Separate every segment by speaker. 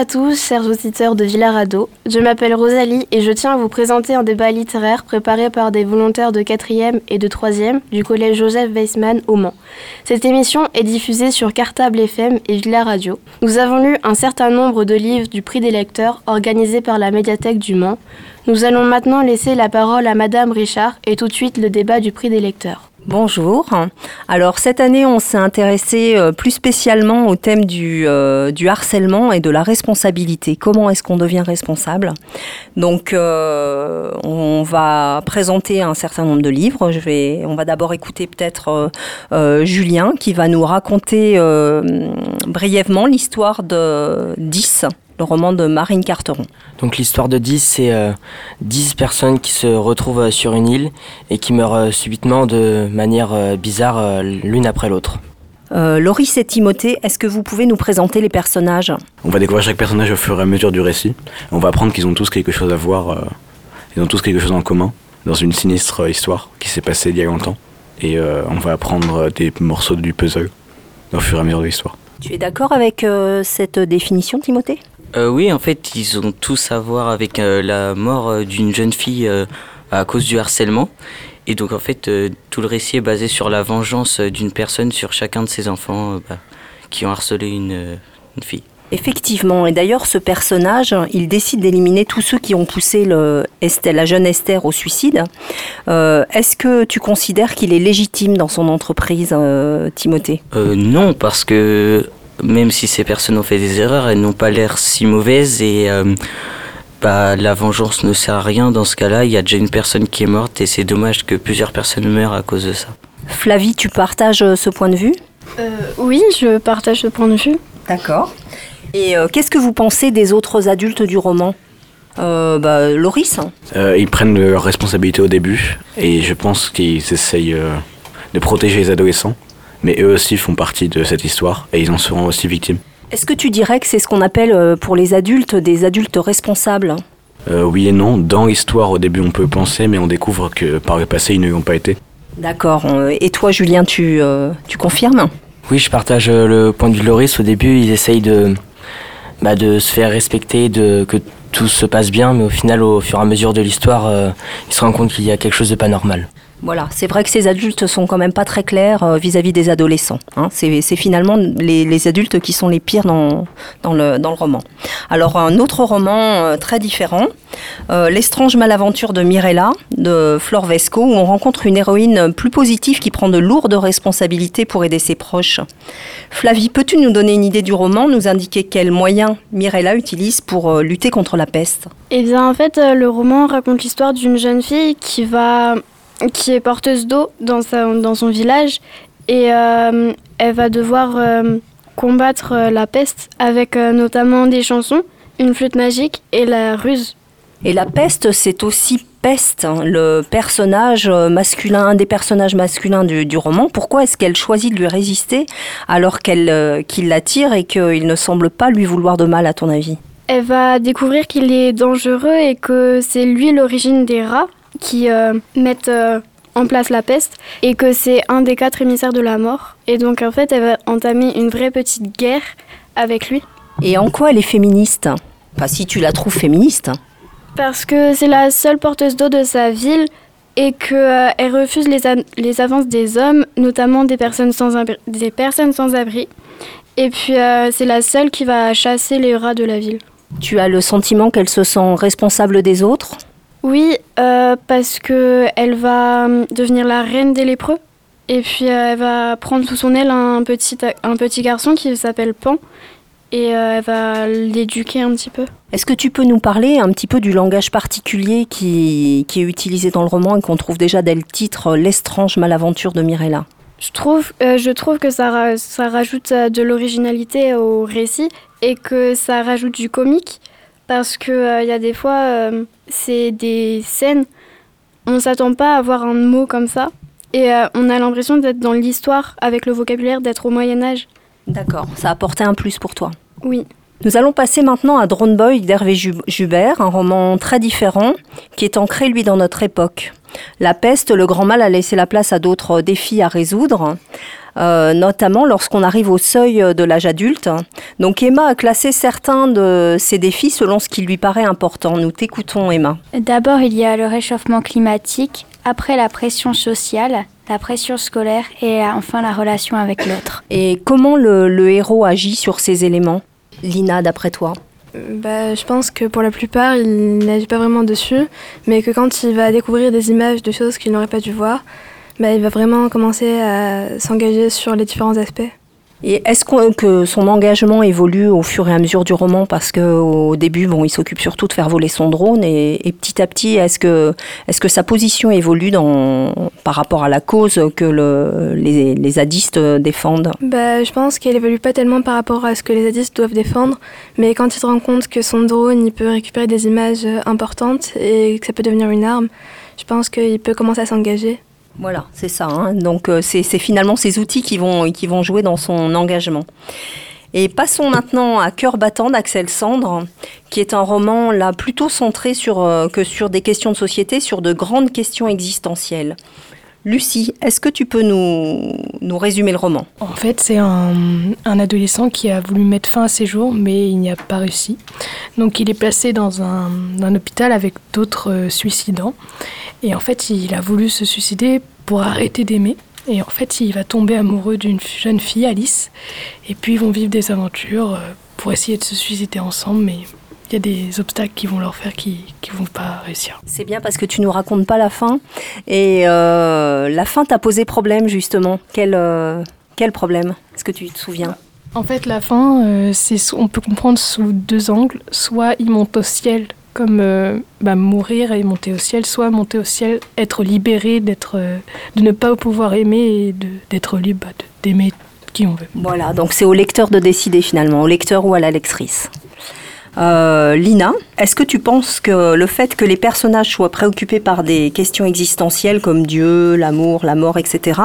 Speaker 1: à tous, chers auditeurs de Villarado. Je m'appelle Rosalie et je tiens à vous présenter un débat littéraire préparé par des volontaires de 4e et de 3e du collège Joseph Weissmann au Mans. Cette émission est diffusée sur Cartable FM et Villaradio. Nous avons lu un certain nombre de livres du prix des lecteurs organisé par la médiathèque du Mans. Nous allons maintenant laisser la parole à Madame Richard et tout de suite le débat du prix des lecteurs.
Speaker 2: Bonjour. Alors cette année, on s'est intéressé euh, plus spécialement au thème du, euh, du harcèlement et de la responsabilité. Comment est-ce qu'on devient responsable? Donc, euh, on va présenter un certain nombre de livres. On va d'abord écouter peut-être Julien qui va nous raconter brièvement l'histoire de 10 le roman de Marine Carteron.
Speaker 3: Donc l'histoire de 10, c'est 10 euh, personnes qui se retrouvent euh, sur une île et qui meurent euh, subitement de manière bizarre l'une après l'autre.
Speaker 2: Loris et Timothée, est-ce que vous pouvez nous présenter les personnages?
Speaker 4: On va découvrir chaque personnage au fur et à mesure du récit. On va apprendre qu'ils ont tous quelque chose à voir, ils ont tous quelque chose en commun dans une sinistre histoire qui s'est passée il y a longtemps. Et on va apprendre des morceaux du puzzle au fur et à mesure de l'histoire.
Speaker 2: Tu es d'accord avec cette définition, Timothée?
Speaker 3: Euh, oui, en fait, ils ont tous à voir avec euh, la mort euh, d'une jeune fille à cause du harcèlement. Et donc, en fait, tout le récit est basé sur la vengeance d'une personne sur chacun de ses enfants bah, qui ont harcelé une, fille.
Speaker 2: Effectivement, et d'ailleurs ce personnage, il décide d'éliminer tous ceux qui ont poussé le la jeune Esther au suicide. Est-ce que tu considères qu'il est légitime dans son entreprise, Timothée?
Speaker 3: Non, parce que même si ces personnes ont fait des erreurs, elles n'ont pas l'air si mauvaises et euh, bah, la vengeance ne sert à rien dans ce cas-là. Il y a déjà une personne qui est morte et c'est dommage que plusieurs personnes meurent à cause de ça.
Speaker 2: Flavie, tu partages euh, ce point de vue?
Speaker 1: Euh, Oui, je partage ce point de vue.
Speaker 2: D'accord. Et qu'est-ce que vous pensez des autres adultes du roman? Bah, Loris
Speaker 4: Ils prennent leurs responsabilités au début et je pense qu'ils essayent de protéger les adolescents mais eux aussi font partie de cette histoire et ils en seront aussi victimes.
Speaker 2: Est-ce que tu dirais que c'est ce qu'on appelle euh, pour les adultes des adultes responsables?
Speaker 4: Euh, Oui et non. Dans l'histoire, au début, on peut penser, mais on découvre que par le passé, ils ne l'ont pas été.
Speaker 2: D'accord. Euh, et toi, Julien, tu, tu confirmes?
Speaker 3: Oui, je partage le point de vue de Loris. Au début, ils essayent de, bah, de se faire respecter, de, que tout se passe bien, mais au final, au fur et à mesure de l'histoire, ils se rendent compte qu'il y a quelque chose de pas normal.
Speaker 2: Voilà, c'est vrai que ces adultes sont quand même pas très clairs euh, vis-à-vis des adolescents. Hein. C'est finalement les, adultes qui sont les pires dans, dans, le, roman. Alors un autre roman euh, très différent, euh, L'estrange malaventure de Mirella de Flore Vesco, où on rencontre une héroïne plus positive qui prend de lourdes responsabilités pour aider ses proches. Flavie, peux-tu nous donner une idée du roman, nous indiquer quels moyens Mirella utilise pour lutter contre la peste?
Speaker 1: Eh bien en fait, le roman raconte l'histoire d'une jeune fille qui va qui est porteuse d'eau dans, dans son village et euh, elle va devoir euh, combattre euh, la peste avec notamment des chansons, une flûte magique et la ruse.
Speaker 2: Et la peste, c'est aussi Peste, hein, le personnage masculin, un des personnages masculins du, roman. Pourquoi est-ce qu'elle choisit de lui résister alors qu'elle qu'il l'attire et qu'il ne semble pas lui vouloir de mal, à ton avis?
Speaker 1: Elle va découvrir qu'il est dangereux et que c'est lui l'origine des rats qui euh, mettent euh, en place la peste et que c'est un des quatre émissaires de la mort. Et donc en fait, elle va entamer une vraie petite guerre avec lui.
Speaker 2: Et en quoi elle est féministe? Pas si tu la trouves féministe.
Speaker 1: Parce que c'est la seule porteuse d'eau de sa ville et qu'elle euh, refuse les, les, avances des hommes, notamment des personnes sans, des personnes sans abri. Et puis c'est la seule qui va chasser les rats de la ville.
Speaker 2: Tu as le sentiment qu'elle se sent responsable des autres?
Speaker 1: Oui, euh, parce que elle va euh, devenir la reine des lépreux. Et puis euh, elle va prendre sous son aile un petit, un petit garçon qui s'appelle Pan. Et elle va l'éduquer un petit peu.
Speaker 2: Est-ce que tu peux nous parler un petit peu du langage particulier qui, qui est utilisé dans le roman et qu'on trouve déjà dès le titre L'estrange malaventure de Mirella?
Speaker 1: Je trouve, je trouve que ça, ça rajoute de l'originalité au récit et que ça rajoute du comique parce qu'il il y a des fois c'est des scènes, on ne s'attend pas à voir un mot comme ça. Et euh, on a l'impression d'être dans l'histoire avec le vocabulaire, d'être au Moyen Âge.
Speaker 2: D'accord, ça a apporté un plus pour toi.
Speaker 1: Oui.
Speaker 2: Nous allons passer maintenant à Drone Boy d'Hervé Jubert, un roman très différent qui est ancré lui dans notre époque. La peste, le grand mal a laissé la place à d'autres défis à résoudre. Euh, notamment lorsqu'on arrive au seuil de l'âge adulte. Donc Emma a classé certains de ces défis selon ce qui lui paraît important. Nous t'écoutons Emma.
Speaker 1: D'abord, il y a le réchauffement climatique, après la pression sociale, la pression scolaire et enfin la relation avec l'autre.
Speaker 2: Et comment le, le héros agit sur ces éléments? Lina, d'après toi?
Speaker 5: Bah, je pense que pour la plupart, il n'agit pas vraiment dessus, mais que quand il va découvrir des images de choses qu'il n'aurait pas dû voir, bah, il va vraiment commencer à s'engager sur les différents aspects.
Speaker 2: Et est-ce que son engagement évolue au fur et à mesure du roman? Parce qu'au début, bon, il s'occupe surtout de faire voler son drone et, petit à petit, est-ce que, est que sa position évolue par rapport à la cause que le, les, les, zadistes défendent?
Speaker 5: Bah, Je pense qu'elle évolue pas tellement par rapport à ce que les zadistes doivent défendre, mais quand il se rend compte que son drone il peut récupérer des images importantes et que ça peut devenir une arme, je pense qu'il peut commencer à s'engager.
Speaker 2: Voilà, c'est ça. Hein. Donc euh, c'est finalement ces outils qui vont, qui vont jouer dans son engagement. Et passons maintenant à Cœur battant d'Axel Sandre, qui est un roman là plutôt centré sur, euh, que sur des questions de société, sur de grandes questions existentielles. Lucie, est-ce que tu peux nous, nous résumer le roman?
Speaker 6: En fait, c'est un, adolescent qui a voulu mettre fin à ses jours, mais il n'y a pas réussi. Donc il est placé dans un, un hôpital avec d'autres euh, suicidants. Et en fait, il a voulu se suicider pour arrêter d'aimer. Et en fait, il va tomber amoureux d'une jeune fille, Alice. Et puis, ils vont vivre des aventures euh, pour essayer de se suicider ensemble. Mais il y a des obstacles qui vont leur faire qui ne vont pas réussir.
Speaker 2: C'est bien parce que tu nous racontes pas la fin. Et euh, la fin t'a posé problème, justement. Quel, euh, quel problème Est-ce que tu te souviens?
Speaker 6: En fait, la fin, c'est on peut comprendre sous deux angles. Soit il monte au ciel comme euh, bah, mourir et monter au ciel, soit monter au ciel, être libéré, d'être, euh, de ne pas pouvoir aimer et d'être libre bah, d'aimer qui on veut.
Speaker 2: Voilà, donc c'est au lecteur de décider finalement, au lecteur ou à la lectrice. Euh, Lina, est-ce que tu penses que le fait que les personnages soient préoccupés par des questions existentielles comme Dieu, l'amour, la mort, etc.,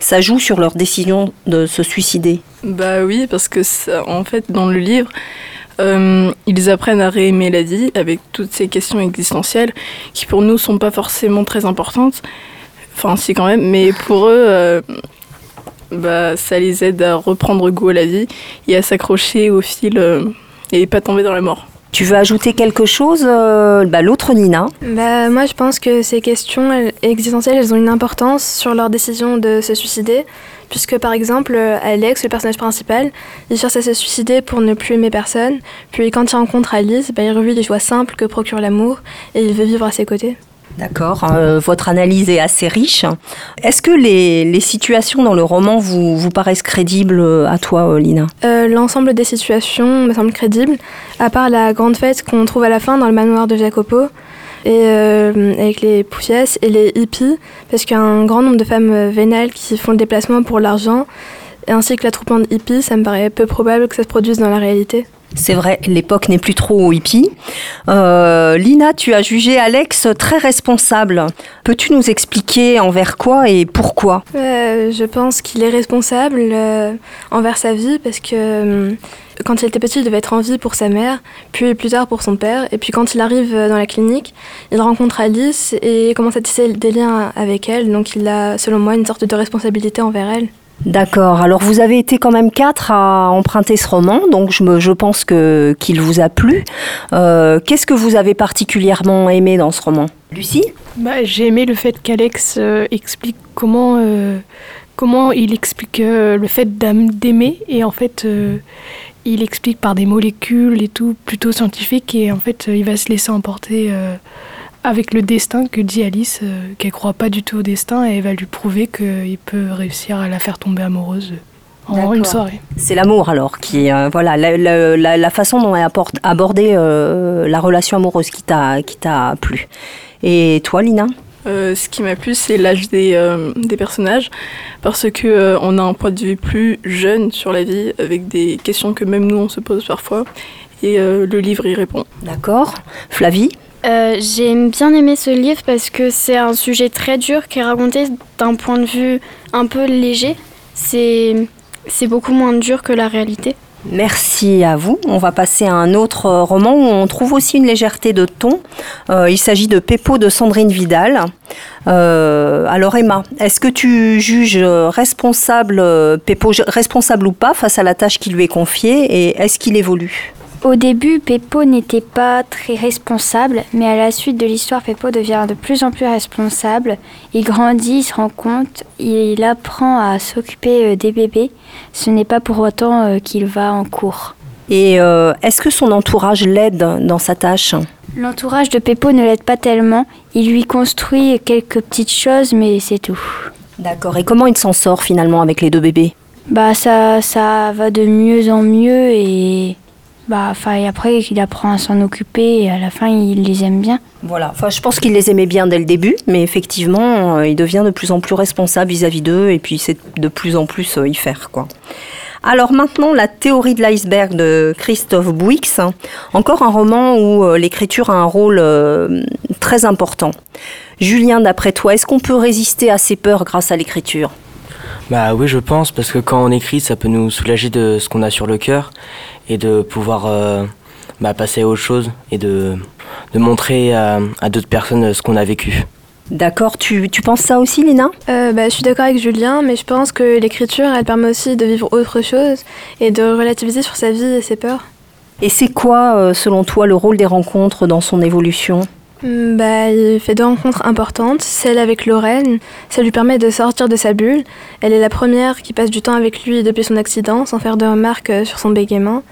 Speaker 2: ça joue sur leur décision de se suicider?
Speaker 7: Bah oui, parce que en fait, dans le livre, euh, ils apprennent à réaimer la vie avec toutes ces questions existentielles qui pour nous sont pas forcément très importantes. Enfin, si quand même, mais pour eux, euh, bah, ça les aide à reprendre goût à la vie et à s'accrocher au fil euh, et pas tomber dans la mort.
Speaker 2: Tu veux ajouter quelque chose, bah, l'autre Nina
Speaker 5: bah, Moi, je pense que ces questions existentielles, elles ont une importance sur leur décision de se suicider puisque par exemple Alex, le personnage principal, il cherche à se suicider pour ne plus aimer personne, puis quand il rencontre Alice, bah, il revit les joies simples que procure l'amour et il veut vivre à ses côtés.
Speaker 2: D'accord, euh, votre analyse est assez riche. Est-ce que les, les, situations dans le roman vous, vous paraissent crédibles euh, à toi, euh, Lina?
Speaker 5: L'ensemble des situations me semble crédible, à part la grande fête qu'on trouve à la fin dans le manoir de Jacopo et avec les poufiesses et les hippies, parce qu'il y a un grand nombre de femmes vénales qui font le déplacement pour l'argent, ainsi que l'attroupement de hippies, ça me paraît peu probable que ça se produise dans la réalité.
Speaker 2: C'est vrai, l'époque n'est plus trop hippie. Euh, Lina, tu as jugé Alex très responsable. Peux-tu nous expliquer envers quoi et pourquoi?
Speaker 5: Euh, Je pense qu'il est responsable euh, envers sa vie parce que quand il était petit, il devait être en vie pour sa mère, puis plus tard pour son père. Et puis quand il arrive dans la clinique, il rencontre Alice et commence à tisser des liens avec elle. Donc il a, selon moi, une sorte de responsabilité envers elle.
Speaker 2: D'accord. Alors vous avez été quand même quatre à emprunter ce roman, donc je, pense que qu'il vous a plu. Euh, Qu'est-ce que vous avez particulièrement aimé dans ce roman, Lucie?
Speaker 6: Bah, J'ai aimé le fait qu'Alex euh, explique comment euh, comment il explique le fait d'aimer et en fait il explique par des molécules et tout plutôt scientifique et en fait il va se laisser emporter avec le destin que dit Alice, euh, qu'elle croit pas du tout au destin et elle va lui prouver qu'il peut réussir à la faire tomber amoureuse en une soirée.
Speaker 2: C'est l'amour alors qui euh, voilà la, la, la, façon dont elle apporte, abordé euh, la relation amoureuse qui t'a qui t'a plu. Et toi, Lina?
Speaker 7: Euh, ce qui m'a plu, c'est l'âge des, euh, des, personnages, parce que euh, on a un point de vue plus jeune sur la vie, avec des questions que même nous on se pose parfois, et le livre y répond.
Speaker 2: D'accord. Flavie?
Speaker 1: Euh, J'ai bien aimé ce livre parce que c'est un sujet très dur qui est raconté d'un point de vue un peu léger. C'est beaucoup moins dur que la réalité.
Speaker 2: Merci à vous. On va passer à un autre roman où on trouve aussi une légèreté de ton. Euh, il s'agit de Pépot de Sandrine Vidal. Euh, alors Emma, est-ce que tu juges responsable Pépot responsable ou pas face à la tâche qui lui est confiée et est-ce qu'il évolue?
Speaker 8: Au début, Pépot n'était pas très responsable, mais à la suite de l'histoire, Pépot devient de plus en plus responsable. Il grandit, il se rend compte, il apprend à s'occuper des bébés. Ce n'est pas pour autant qu'il va en cours.
Speaker 2: Et est-ce que son entourage l'aide dans sa tâche?
Speaker 8: L'entourage de Pépot ne l'aide pas tellement. Il lui construit quelques petites choses, mais c'est tout.
Speaker 2: D'accord. Et comment il s'en sort finalement avec les deux bébés?
Speaker 8: Bah ça, ça va de mieux en mieux et bah enfin après il apprend à s'en occuper et à la fin il les aime bien.
Speaker 2: Voilà. Enfin je pense qu'il les aimait bien dès le début, mais effectivement euh, il devient de plus en plus responsable vis-à-vis d'eux et puis c'est de plus en plus euh, y faire quoi. Alors maintenant, la théorie de l'iceberg de Christophe Bouix, encore un roman où euh, l'écriture a un rôle euh, très important. Julien, d'après toi, est-ce qu'on peut résister à ces peurs grâce à l'écriture?
Speaker 9: Bah oui, je pense, parce que quand on écrit, ça peut nous soulager de ce qu'on a sur le cœur et de pouvoir euh, bah, passer à autre chose et de, montrer à d'autres personnes ce qu'on a vécu.
Speaker 2: D'accord, tu, tu, penses ça aussi, Lina?
Speaker 5: Euh, bah, Je suis d'accord avec Julien, mais je pense que l'écriture, elle permet aussi de vivre autre chose et de relativiser sur sa vie et ses peurs.
Speaker 2: Et c'est quoi, euh, selon toi, le rôle des rencontres dans son évolution?
Speaker 5: Bah, il fait deux rencontres importantes. Celle avec Lorraine, ça lui permet de sortir de sa bulle. Elle est la première qui passe du temps avec lui depuis son accident, sans faire de remarques euh, sur son bégaiement.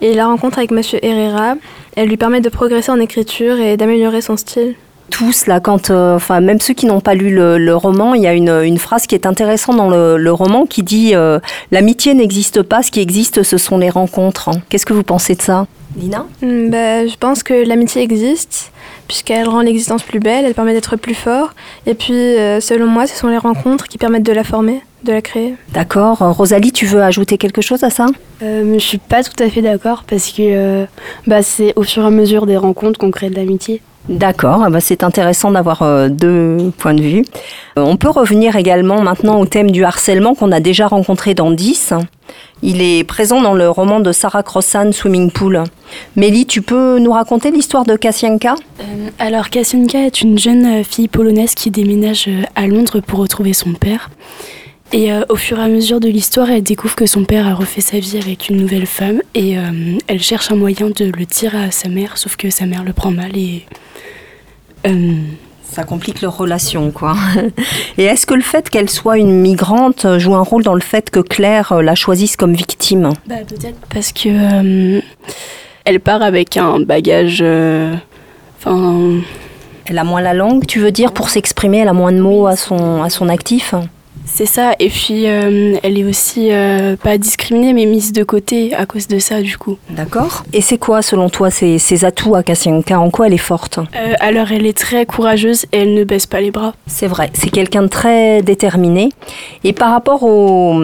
Speaker 5: Et la rencontre avec Monsieur Herrera, elle lui permet de progresser en écriture et d'améliorer son style
Speaker 2: tous là, quand, euh, enfin même ceux qui n'ont pas lu le, roman, il y a une, phrase qui est intéressante dans le, roman qui dit euh, l'amitié n'existe pas, ce qui existe, ce sont les rencontres. Qu'est-ce que vous pensez de ça, Lina
Speaker 5: hmm, bah, je pense que l'amitié existe puisqu'elle rend l'existence plus belle, elle permet d'être plus fort. Et puis, euh, selon moi, ce sont les rencontres qui permettent de la former, de la créer.
Speaker 2: D'accord. Rosalie, tu veux ajouter quelque chose à ça?
Speaker 10: Euh, Je suis pas tout à fait d'accord parce que bah, c'est au fur et à mesure des rencontres qu'on crée de l'amitié.
Speaker 2: D'accord, ah bah, c'est intéressant d'avoir euh, deux points de vue. Euh, on peut revenir également maintenant au thème du harcèlement qu'on a déjà rencontré dans 10. Il est présent dans le roman de Sarah Crossan, Swimming Pool. Mélie, tu peux nous raconter l'histoire de Kasianka
Speaker 11: euh, Alors, Kasianka est une jeune fille polonaise qui déménage à Londres pour retrouver son père. Et au fur et à mesure de l'histoire, elle découvre que son père a refait sa vie avec une nouvelle femme et elle cherche un moyen de le dire à sa mère, sauf que sa mère le prend mal et
Speaker 2: euh, ça complique leur relation, quoi. Et est-ce que le fait qu'elle soit une migrante joue un rôle dans le fait que Claire euh, la choisisse comme victime?
Speaker 11: Bah, Peut-être parce que euh, elle part avec un bagage. Enfin.
Speaker 2: elle a moins la langue, tu veux dire, pour s'exprimer, elle a moins de mots à son, à son actif?
Speaker 11: C'est ça, et puis euh, elle est aussi euh, pas discriminée mais mise de côté à cause de ça du coup.
Speaker 2: D'accord. Et c'est quoi selon toi ses, atouts à Kasianka En quoi elle est forte?
Speaker 11: Euh, Alors elle est très courageuse et elle ne baisse pas les bras.
Speaker 2: C'est vrai, c'est quelqu'un de très déterminé. Et par rapport au,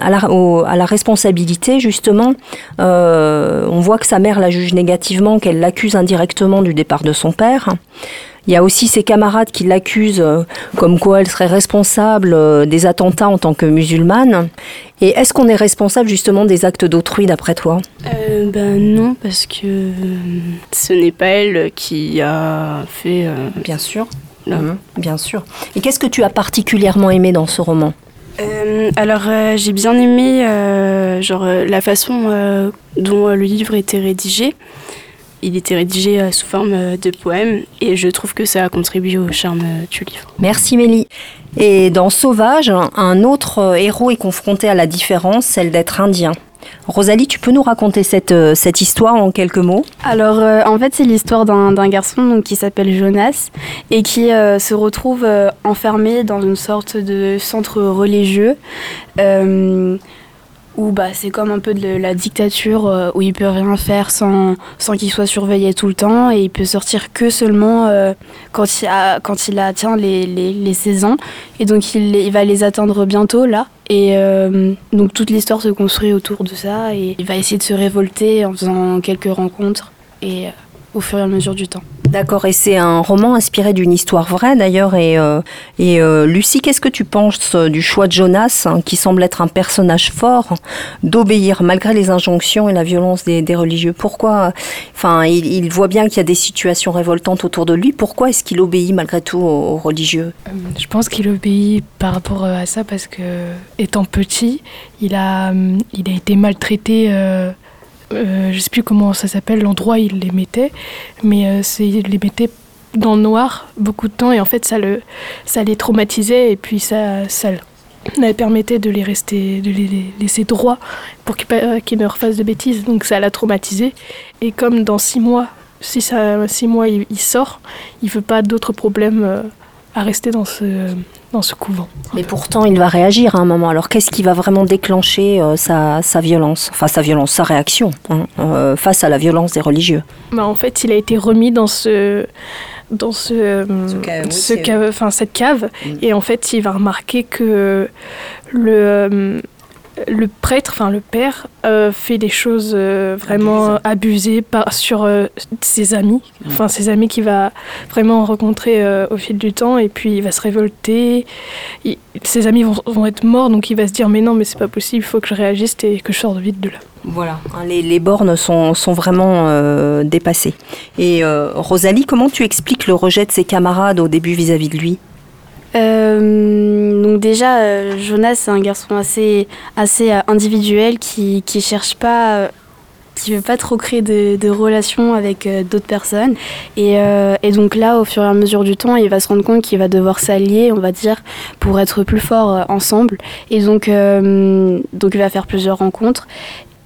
Speaker 2: à, la, à, la, responsabilité justement, on voit que sa mère la juge négativement, qu'elle l'accuse indirectement du départ de son père. Il y a aussi ses camarades qui l'accusent euh, comme quoi elle serait responsable euh, des attentats en tant que musulmane. Et est-ce qu'on est responsable justement des actes d'autrui d'après toi?
Speaker 11: Euh, Ben non, parce que ce n'est pas elle qui a fait...
Speaker 2: Bien sûr. Mhm, bien sûr. Et qu'est-ce que tu as particulièrement aimé dans ce roman?
Speaker 11: Alors j'ai bien aimé genre la façon dont le livre était rédigé il était rédigé euh, sous forme euh, de poème et je trouve que ça a contribué au charme euh, du livre.
Speaker 2: Merci Mélie. Et dans Sauvage, un autre héros est confronté à la différence, celle d'être indien. Rosalie, tu peux nous raconter cette, cette histoire en quelques mots?
Speaker 10: Alors, en fait, c'est l'histoire d'un garçon donc, qui s'appelle Jonas et qui se retrouve enfermé dans une sorte de centre religieux où bah, c'est comme un peu de la dictature euh, où il peut rien faire sans, sans qu'il soit surveillé tout le temps et il peut sortir que seulement euh, quand, il a, quand il atteint les, les, les 16 ans. Et donc il, il, va les atteindre bientôt là. Et euh, donc toute l'histoire se construit autour de ça et il va essayer de se révolter en faisant quelques rencontres et au fur et à mesure du temps.
Speaker 2: D'accord, et c'est un roman inspiré d'une histoire vraie d'ailleurs. Et, euh, et euh, Lucie, qu'est-ce que tu penses du choix de Jonas, hein, qui semble être un personnage fort, d'obéir malgré les injonctions et la violence des, des religieux? Pourquoi Enfin, il, il voit bien qu'il y a des situations révoltantes autour de lui. Pourquoi est-ce qu'il obéit malgré tout aux, religieux?
Speaker 6: Euh, Je pense qu'il obéit par rapport euh, à ça parce que, étant petit, il a, hum, il a été maltraité. Euh, euh, je sais plus comment ça s'appelle, l'endroit où il les mettait, mais euh, c'est- il les mettait dans le noir beaucoup de temps et en fait ça le, ça les traumatisait et puis ça, ça leur permettait de les rester, de les laisser droits pour qu'ils ne refassent de bêtises. Donc ça l'a traumatisé et comme dans six mois, six mois il, il sort, il veut pas d'autres problèmes euh, à rester dans ce, dans ce couvent.
Speaker 2: Mais pourtant, il va réagir à un moment. Alors, qu'est-ce qui va vraiment déclencher euh, sa, sa violence? Enfin, sa violence, sa réaction hein, euh, face à la violence des religieux?
Speaker 6: Bah, en fait, il a été remis dans ce dans ce, euh, ce cave, enfin cette cave,
Speaker 2: Mm.
Speaker 6: et en fait, il va remarquer que le euh, le prêtre, enfin le père, euh, fait des choses euh, vraiment abusées par, sur euh, ses amis, enfin ses amis qu'il va vraiment rencontrer euh, au fil du temps, et puis il va se révolter. Il- ses amis vont, vont être morts, donc il va se dire mais non, mais c'est pas possible, il faut que je réagisse et que je sorte vite de là.
Speaker 2: Voilà. Les, les bornes sont, sont vraiment euh, dépassées. Et euh, Rosalie, comment tu expliques le rejet de ses camarades au début vis-à-vis de lui?
Speaker 10: Euh, donc déjà, euh, Jonas, c'est un garçon assez, assez euh, individuel qui qui cherche pas, qui veut pas trop créer de, relations avec d'autres personnes. Et, et donc là, au fur et à mesure du temps, il va se rendre compte qu'il va devoir s'allier, on va dire, pour être plus fort ensemble. Et donc, donc il va faire plusieurs rencontres.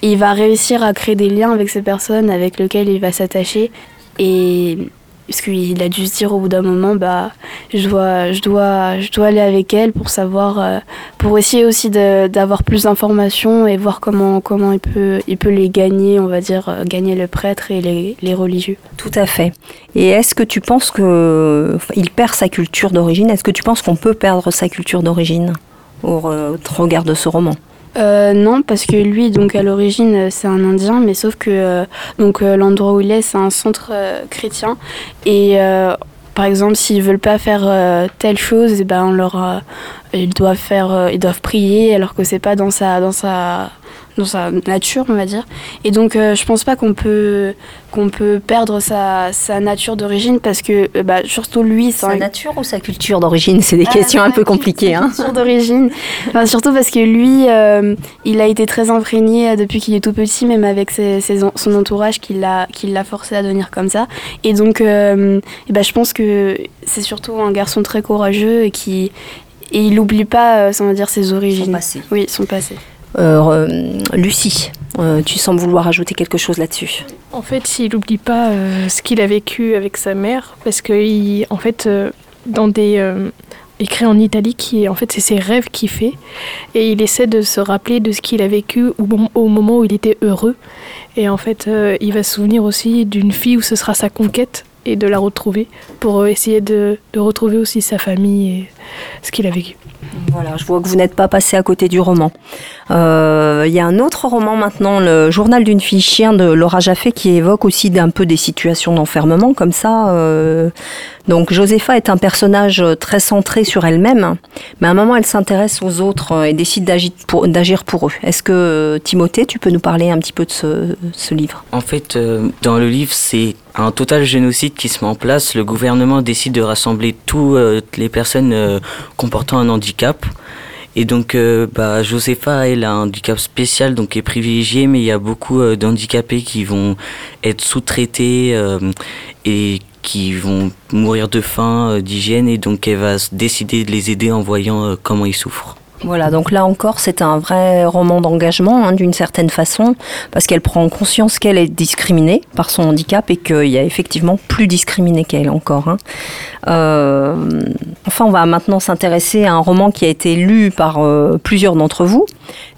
Speaker 10: Il va réussir à créer des liens avec ces personnes avec lesquelles il va s'attacher. Et parce qu'il a dû se dire au bout d'un moment, bah, je dois, aller avec elle pour savoir, euh, pour essayer aussi d'avoir plus d'informations et voir comment, comment il peut, les gagner, on va dire, euh, gagner le prêtre et les, religieux.
Speaker 2: Tout à fait. Et est-ce que tu penses que il perd sa culture d'origine? Est-ce que tu penses qu'on peut perdre sa culture d'origine? Au regard de ce roman?
Speaker 10: Euh, non, parce que lui, donc à l'origine, euh, c'est un Indien, mais sauf que euh, donc l'endroit où il est, c'est un centre chrétien. Et par exemple, s'ils veulent pas faire telle chose, eh ben on leur, ils doivent faire, ils doivent prier, alors que c'est pas dans sa, dans sa, dans sa nature, on va dire. Et donc, euh, je pense pas qu'on peut, qu'on peut perdre sa, sa nature d'origine, parce que euh, bah, surtout lui,
Speaker 2: Sa
Speaker 10: un-
Speaker 2: nature ou sa culture d'origine C'est des
Speaker 10: Ah,
Speaker 2: questions un
Speaker 10: sa
Speaker 2: peu compliquées. Hein
Speaker 10: culture d'origine. Enfin, surtout parce que lui, euh, il a été très imprégné euh, depuis qu'il est tout petit, même avec ses- son entourage qui l'a qui l'a forcé à devenir comme ça. Et donc, ben, je pense que c'est surtout un garçon très courageux et qui et il n'oublie pas, on va dire, ses origines.
Speaker 2: passé.
Speaker 10: Oui, son passé.
Speaker 2: Euh, Lucie, euh, tu sembles vouloir ajouter quelque chose là-dessus.
Speaker 6: En fait, il n'oublie pas euh, ce qu'il a vécu avec sa mère, parce que, il- en fait, dans des. écrit en italique, il- en fait, c'est ses rêves qu'il fait. Et il essaie de se rappeler de ce qu'il a vécu au, mom- au moment où il était heureux. Et en fait, il va se souvenir aussi d'une fille où ce sera sa conquête et de la retrouver pour essayer de, retrouver aussi sa famille ce qu'il a vécu.
Speaker 2: Voilà, je vois que vous n'êtes pas passé à côté du roman. Euh, Il y a un autre roman maintenant, le journal d'une fille chien de Laura Jaffé, qui évoque aussi d'un peu des situations d'enfermement comme ça. euh. Donc Josepha est un personnage très centré sur elle-même, mais à un moment elle s'intéresse aux autres euh, et décide d'agir pour, d'agir pour eux. Est-ce que Timothée, tu peux nous parler un petit peu de ce, ce livre?
Speaker 3: En fait, euh, dans le livre, c'est un total génocide qui se met en place. Le gouvernement décide de rassembler toutes les personnes euh, comportant un handicap. Et donc, euh, bah, Josepha, elle a un handicap spécial, donc est privilégiée, mais il y a beaucoup euh, d'handicapés qui vont être sous-traités euh, et qui vont mourir de faim, d'hygiène, et donc elle va décider de les aider en voyant comment ils souffrent.
Speaker 2: Voilà, donc là encore, c'est un vrai roman d'engagement, hein, d'une certaine façon, parce qu'elle prend conscience qu'elle est discriminée par son handicap et qu'il y a effectivement plus discriminé qu'elle encore. hein. Euh, enfin, on va maintenant s'intéresser à un roman qui a été lu par euh, plusieurs d'entre vous,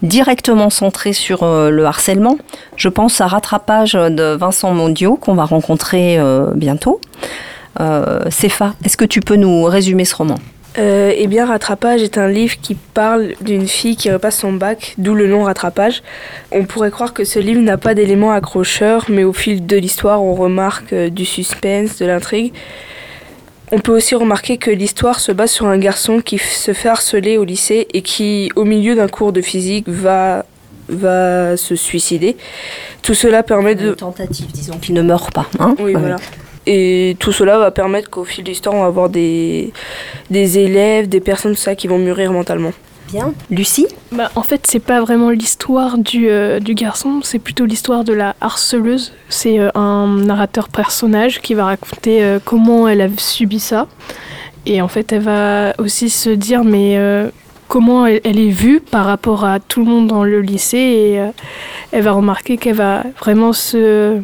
Speaker 2: directement centré sur euh, le harcèlement. Je pense à Rattrapage de Vincent Mondio, qu'on va rencontrer euh, bientôt. Euh, Cépha, est-ce que tu peux nous résumer ce roman?
Speaker 5: Euh, eh bien, Rattrapage est un livre qui parle d'une fille qui repasse son bac, d'où le nom Rattrapage. On pourrait croire que ce livre n'a pas d'éléments accrocheurs, mais au fil de l'histoire, on remarque euh, du suspense, de l'intrigue. On peut aussi remarquer que l'histoire se base sur un garçon qui se fait harceler au lycée et qui, au milieu d'un cours de physique, va, va se suicider. Tout cela permet de...
Speaker 2: Une tentative, disons qu'il ne meurt pas. Hein
Speaker 5: Oui, voilà. Et tout cela va permettre qu'au fil de l'histoire, on va avoir des, des élèves, des personnes, tout ça, qui vont mûrir mentalement.
Speaker 2: Bien. Lucie
Speaker 6: Bah, en fait, c'est pas vraiment l'histoire du, euh, du garçon, c'est plutôt l'histoire de la harceleuse. C'est euh, un narrateur personnage qui va raconter euh, comment elle a subi ça. Et en fait, elle va aussi se dire, mais euh, comment elle, est vue par rapport à tout le monde dans le lycée. Et euh, elle va remarquer qu'elle va vraiment se,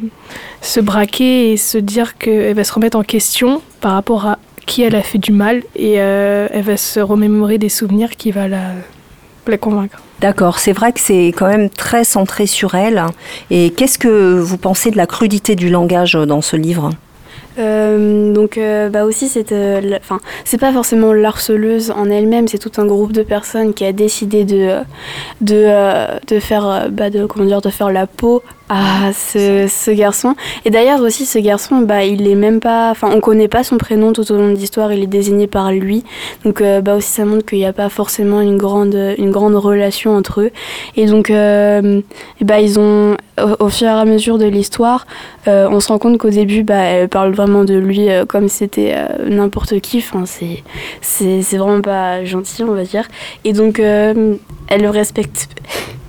Speaker 6: se braquer et se dire qu'elle va se remettre en question par rapport à qui elle a fait du mal. Et euh, elle va se remémorer des souvenirs qui va la, la convaincre.
Speaker 2: D'accord, c'est vrai que c'est quand même très centré sur elle. Et qu'est-ce que vous pensez de la crudité du langage dans ce livre?
Speaker 10: Euh, donc euh, bah aussi c'est euh, enfin c'est pas forcément l'harceleuse en elle-même c'est tout un groupe de personnes qui a décidé de faire bah, de comment dire de faire la peau à ce, ce garçon et d'ailleurs aussi ce garçon bah il est même pas enfin on connaît pas son prénom tout au long de l'histoire il est désigné par lui donc euh, bah aussi ça montre qu'il n'y a pas forcément une grande une grande relation entre eux et donc euh, bah ils ont au, fur et à mesure de l'histoire euh, on se rend compte qu'au début, bah, elle parle vraiment de lui comme si c'était n'importe qui. Enfin, c'est, c'est, c'est vraiment pas gentil, on va dire. Et donc, elle le respecte.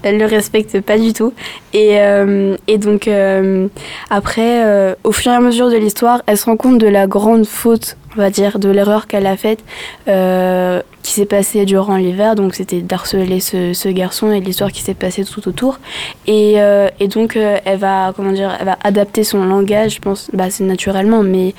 Speaker 10: Elle le respecte pas du tout. Et, euh, donc, euh, après, euh, au fur et à mesure de l'histoire, elle se rend compte de la grande faute, on va dire, de l'erreur qu'elle a faite, qui s'est passée durant l'hiver. Donc, c'était d'harceler ce, ce garçon et l'histoire qui s'est passée tout autour. Et, euh, et donc, euh, elle va, comment dire, elle va adapter son langage, je pense, bah, c'est naturellement, mais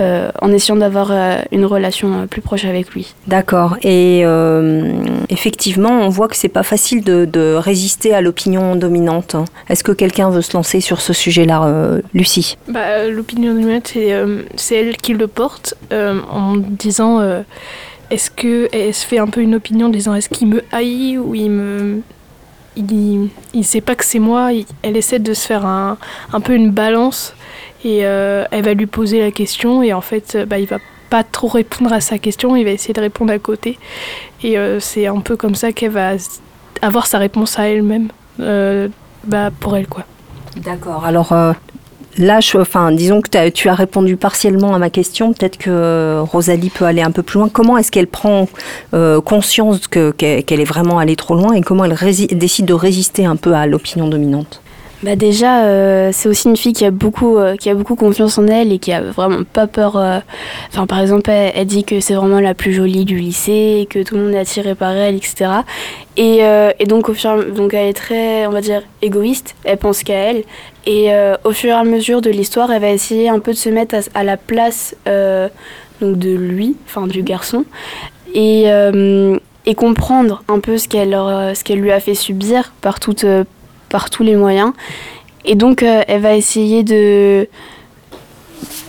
Speaker 10: euh, en essayant d'avoir euh, une relation euh, plus proche avec lui.
Speaker 2: D'accord. Et euh, effectivement, on voit que c'est pas facile de, de résister à l'opinion dominante. Est-ce que quelqu'un veut se lancer sur ce sujet-là, euh, Lucie?
Speaker 6: Bah, L'opinion dominante, c'est euh, elle qui le porte euh, en disant euh, est-ce que elle se fait un peu une opinion en disant est-ce qu'il me haït ou il me. Il, il sait pas que c'est moi, elle essaie de se faire un, un peu une balance et euh, elle va lui poser la question et en fait bah, il va pas trop répondre à sa question, il va essayer de répondre à côté et euh, c'est un peu comme ça qu'elle va avoir sa réponse à elle-même euh, bah, pour elle quoi.
Speaker 2: D'accord. Alors là, je, enfin, disons que t'as- tu as répondu partiellement à ma question. Peut-être que euh, Rosalie peut aller un peu plus loin. Comment est-ce qu'elle prend euh, conscience que- qu'elle est vraiment allée trop loin et comment elle décide de résister un peu à l'opinion dominante?
Speaker 10: Bah déjà, euh, c'est aussi une fille qui a beaucoup, euh, qui a beaucoup confiance en elle et qui a vraiment pas peur. euh, par exemple, elle, dit que c'est vraiment la plus jolie du lycée, que tout le monde est attiré par elle, etc. Et, et donc, au fur, donc, elle est très, on va dire, égoïste. Elle pense qu'à elle. Et au fur et à mesure de l'histoire, elle va essayer un peu de se mettre à, la place donc de lui, enfin du garçon, et, et comprendre un peu ce qu'elle, ce qu'elle lui a fait subir par toute par tous les moyens. Et donc, euh, elle va essayer de,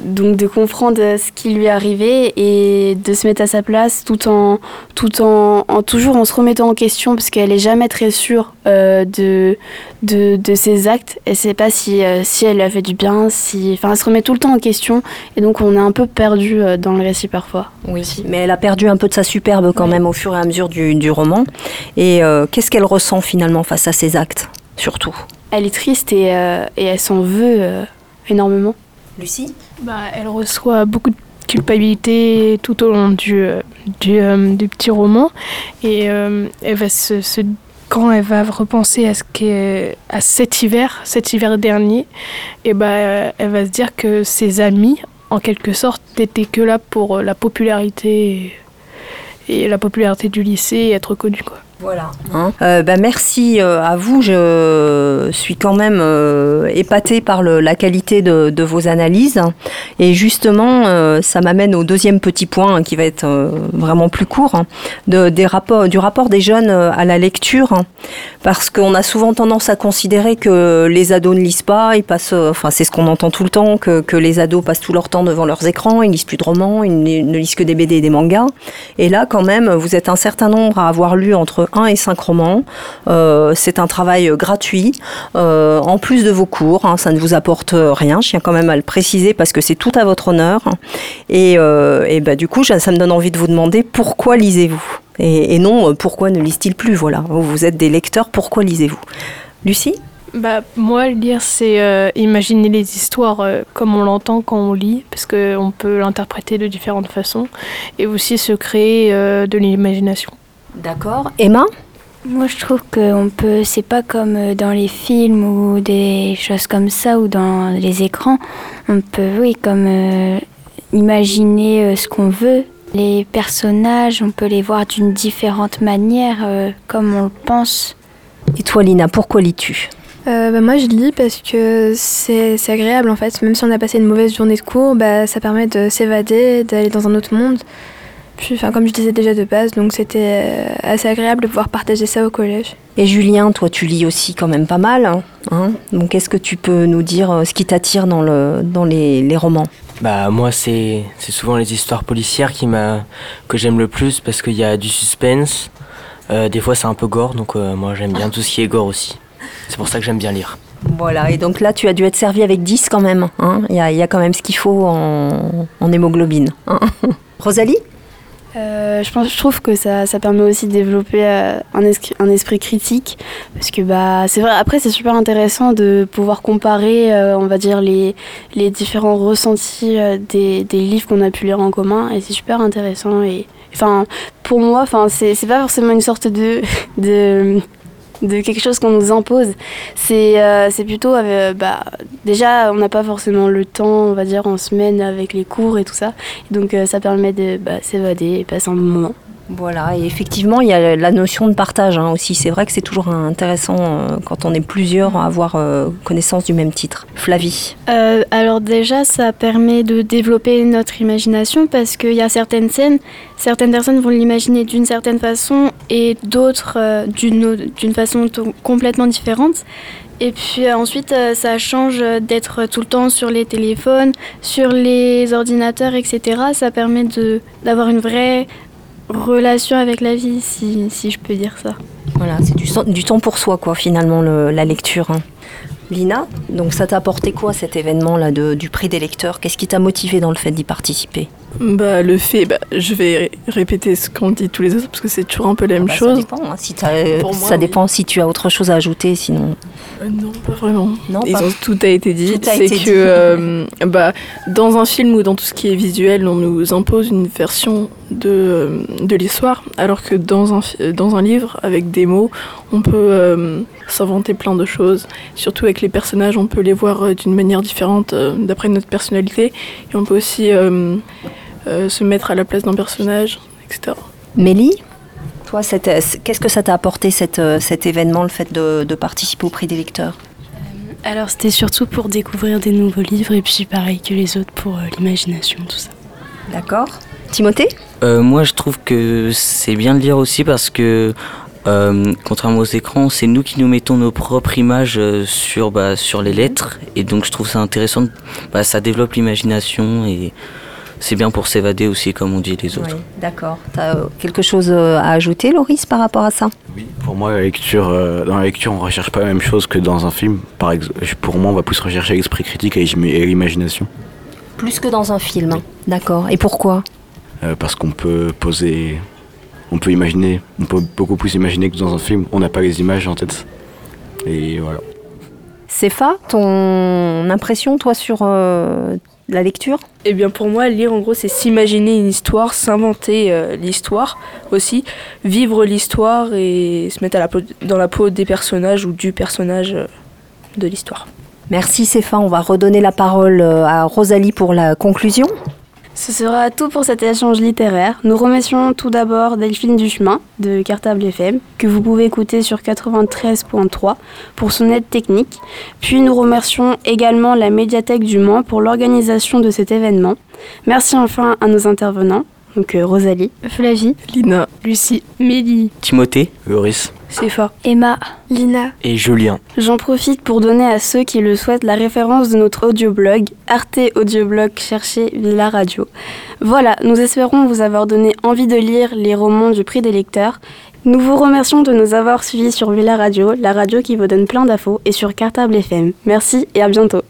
Speaker 10: donc de comprendre euh, ce qui lui est arrivé et de se mettre à sa place tout en, tout en, en toujours en se remettant en question parce qu'elle est jamais très sûre euh, de, de, de ses actes. Elle sait pas si, euh, si elle a fait du bien, si, enfin, elle se remet tout le temps en question et donc on est un peu perdu dans le récit parfois.
Speaker 2: Oui, mais elle a perdu un peu de sa superbe quand même au fur et à mesure du, du roman. Et qu'est-ce qu'elle ressent finalement face à ses actes, surtout
Speaker 10: Elle est triste et, euh, et elle s'en veut euh, énormément.
Speaker 2: Lucie
Speaker 6: Bah, elle reçoit beaucoup de culpabilité tout au long du, euh, du, euh, du petit roman et euh, elle va se, se- quand elle va repenser à ce qu'est à cet hiver, cet hiver dernier, et bah, elle va se dire que ses amis, en quelque sorte, n'étaient que là pour la popularité et, et la popularité du lycée et être connue quoi.
Speaker 2: Voilà. Hein euh, bah, merci euh, à vous. Je suis quand même euh, épatée par le, la qualité de, de, vos analyses. Et justement, euh, ça m'amène au deuxième petit point hein, qui va être vraiment plus court, hein, de, des rapports, du rapport des jeunes à la lecture. Hein. parce qu'on a souvent tendance à considérer que les ados ne lisent pas. Ils passent, enfin, c'est ce qu'on entend tout le temps, que, que, les ados passent tout leur temps devant leurs écrans. Ils lisent plus de romans, ils ne, ne lisent que des BD et des mangas. Et là, quand même, vous êtes un certain nombre à avoir lu entre 1 et 5 romans. Euh, c'est un travail gratuit, euh, en plus de vos cours. Hein, ça ne vous apporte rien. Je tiens quand même à le préciser parce que c'est tout à votre honneur. Et, euh, bah, du coup, ça me donne envie de vous demander pourquoi lisez-vous? Et, non pourquoi ne lisent-ils plus? Voilà, vous êtes des lecteurs, pourquoi lisez-vous? Lucie?
Speaker 6: Bah, moi, lire, c'est euh, imaginer les histoires euh, comme on l'entend quand on lit, parce qu'on peut l'interpréter de différentes façons, et aussi se créer euh, de l'imagination.
Speaker 2: D'accord. Emma
Speaker 8: Moi, je trouve qu'on peut, c'est pas comme dans les films ou des choses comme ça, ou dans les écrans. On peut, oui, comme euh, imaginer euh, ce qu'on veut. Les personnages, on peut les voir d'une différente manière, euh, comme on le pense.
Speaker 2: Et toi, Lina, pourquoi lis-tu?
Speaker 5: Euh, bah, moi je lis parce que c'est agréable en fait, même si on a passé une mauvaise journée de cours, bah, ça permet de s'évader, d'aller dans un autre monde. Puis, enfin, comme je disais déjà de base, donc c'était assez agréable de pouvoir partager ça au collège.
Speaker 2: Et Julien, toi tu lis aussi quand même pas mal. Hein, hein donc est-ce que tu peux nous dire ce qui t'attire dans, le, dans les, les romans?
Speaker 9: Bah moi c'est souvent les histoires policières qui m'a que j'aime le plus parce qu'il y a du suspense. Euh, des fois c'est un peu gore donc euh, moi j'aime bien tout ce qui est gore aussi. C'est pour ça que j'aime bien lire.
Speaker 2: Voilà, et donc là, tu as dû être servi avec 10 quand même. Hein il, y a, il, y a, quand même ce qu'il faut en, en hémoglobine. Hein Rosalie?
Speaker 10: Euh, je, pense, je trouve que ça, ça permet aussi de développer euh, un, esprit, un esprit critique. Parce que bah c'est vrai après c'est super intéressant de pouvoir comparer euh, on va dire les, les différents ressentis des, des livres qu'on a pu lire en commun. Et c'est super intéressant. Et enfin pour moi enfin c'est pas forcément une sorte de de quelque chose qu'on nous impose. C'est euh, plutôt, euh, bah, déjà, on n'a pas forcément le temps, on va dire, en semaine avec les cours et tout ça. Donc euh, ça permet de bah, s'évader et passer un bon moment.
Speaker 2: Voilà, et effectivement, il y a la notion de partage hein, aussi. C'est vrai que c'est toujours intéressant euh, quand on est plusieurs à avoir euh, connaissance du même titre. Flavie
Speaker 10: euh, Alors déjà, ça permet de développer notre imagination parce qu'il y a certaines scènes, certaines personnes vont l'imaginer d'une certaine façon et d'autres d'une façon complètement différente. Et puis ensuite, ça change d'être tout le temps sur les téléphones, sur les ordinateurs, etc. Ça permet d'avoir une vraie relation avec la vie, si, je peux dire ça.
Speaker 2: Voilà, c'est du, temps pour soi, quoi, finalement, le, la lecture. Hein. Lina, donc ça t'a apporté quoi cet événement-là du prix des lecteurs? Qu'est-ce qui t'a motivé dans le fait d'y participer?
Speaker 7: Bah, Le fait, bah, je vais répéter ce qu'on dit tous les autres parce que c'est toujours un peu la même
Speaker 2: ah bah,
Speaker 7: chose.
Speaker 2: Ça dépend, hein, si, moi, ça dépend si tu as autre chose à ajouter, sinon.
Speaker 7: Euh, non, pas vraiment.
Speaker 2: Non,
Speaker 7: Ils
Speaker 2: pas...
Speaker 7: ont, tout a été dit.
Speaker 2: C'est
Speaker 7: que euh, bah, dans un film ou dans tout ce qui est visuel, on nous impose une version de, de l'histoire, alors que dans un, dans un livre, avec des mots, on peut euh, s'inventer plein de choses. Surtout avec les personnages, on peut les voir euh, d'une manière différente euh, d'après notre personnalité. Et on peut aussi euh, se mettre à la place d'un personnage, etc.
Speaker 2: Mélie toi, qu'est-ce que ça t'a apporté cet, cet événement, le fait de, de participer au prix des lecteurs?
Speaker 11: Alors, c'était surtout pour découvrir des nouveaux livres et puis pareil que les autres pour l'imagination, tout ça.
Speaker 2: D'accord. Timothée?
Speaker 3: Euh, Moi, je trouve que c'est bien de lire aussi parce que euh, contrairement aux écrans, c'est nous qui nous mettons nos propres images euh, sur, bah, sur les lettres. Et donc je trouve ça intéressant. Bah, ça développe l'imagination et c'est bien pour s'évader aussi, comme on dit les autres.
Speaker 2: Oui, D'accord. Tu as quelque chose à ajouter, Loris, par rapport à ça?
Speaker 4: Oui, pour moi, la lecture, euh, dans la lecture, on ne recherche pas la même chose que dans un film. Par exemple, pour moi, on va plus rechercher l'esprit critique et l'imagination.
Speaker 2: Plus que dans un film, oui. d'accord. Et pourquoi?
Speaker 4: Euh, Parce qu'on peut poser on peut imaginer, on peut beaucoup plus imaginer que dans un film. On n'a pas les images en tête. Et voilà.
Speaker 2: Sefa, ton impression, toi, sur euh, la lecture?
Speaker 12: Eh bien, pour moi, lire, en gros, c'est s'imaginer une histoire, s'inventer euh, l'histoire aussi, vivre l'histoire et se mettre à la peau, dans la peau des personnages ou du personnage euh, de l'histoire.
Speaker 2: Merci, Sefa. On va redonner la parole à Rosalie pour la conclusion.
Speaker 10: Ce sera tout pour cet échange littéraire. Nous remercions tout d'abord Delphine Duchemin de Cartable FM, que vous pouvez écouter sur 93.3 pour son aide technique. Puis nous remercions également la médiathèque du Mans pour l'organisation de cet événement. Merci enfin à nos intervenants, donc euh, Rosalie,
Speaker 8: Flavie,
Speaker 7: Lina,
Speaker 6: Lucie,
Speaker 12: Mélie,
Speaker 9: Timothée,
Speaker 4: Loris.
Speaker 12: Céphas,
Speaker 8: Emma,
Speaker 5: Lina.
Speaker 9: et Julien.
Speaker 10: J'en profite pour donner à ceux qui le souhaitent la référence de notre audioblog, Arte Audioblog cherchez Villa Radio. Voilà, nous espérons vous avoir donné envie de lire les romans du prix des lecteurs. Nous vous remercions de nous avoir suivis sur Villa Radio, la radio qui vous donne plein d'infos, et sur Cartable FM. Merci et à bientôt.